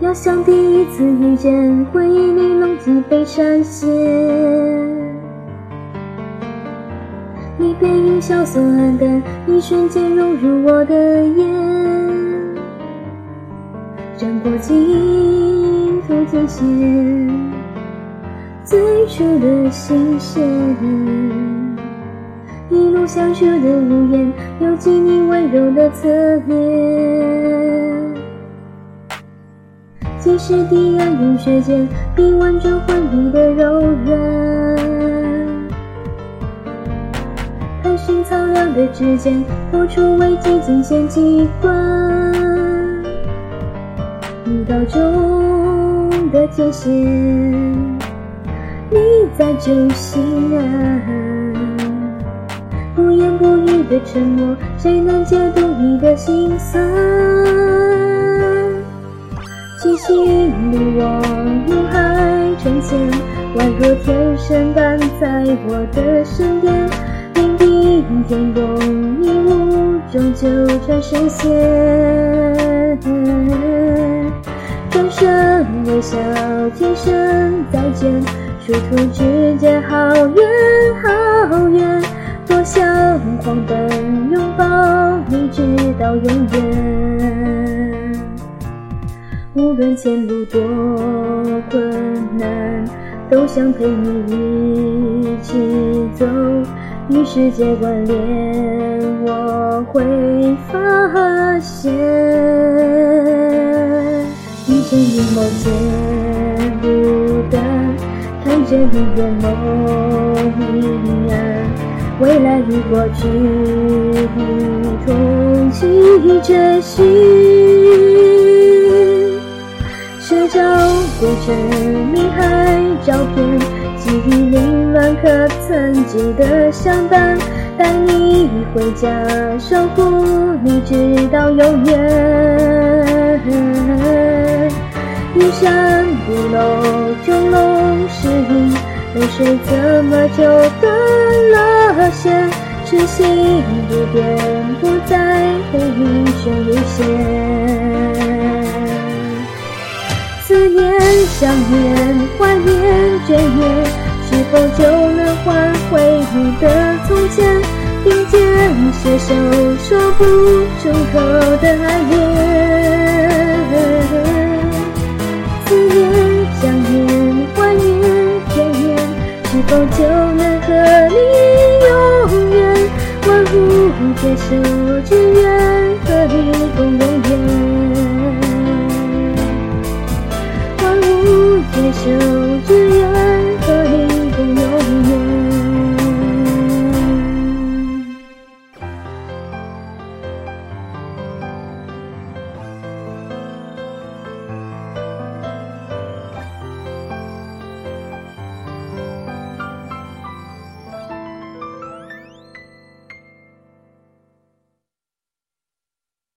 要像第一次遇见，回忆里笼几杯闪现。你背影萧索暗淡，一瞬间融入我的眼，斩过尽头界线，最初的新鲜。一路相处的无言，犹记你温柔的侧脸。即使堤岸冰雪间，臂弯着回忆的柔软。探寻苍凉的指尖，透出危机惊险机关。舞蹈中的界限，你在救心啊。不言不语的沉默，谁能解读你的心酸？七星路往云海成仙，宛若天神般在我的身边。命定天宫，你雾中纠缠神仙。转身微笑，今生再见，殊途之间好远好远。多想狂奔拥抱你，直到永远。无论前路多困难，都想陪你一起走。与世界关联，我会发现。遇见你某见不得，看着你眼眸明暗。未来与过去一同期追寻，过程迷海照片，记忆凌乱可曾记得相伴，带你回家，守护你直到永远。玉山古楼，钟楼石影，泪水怎么就断了？线，痴心不变，不再回忆却无限。念、想念、怀念、眷恋，是否就能换回你的从前？并肩携手，说不出口的爱恋。思念、想念、怀念、眷恋，是否就能和你？携手之约。soon.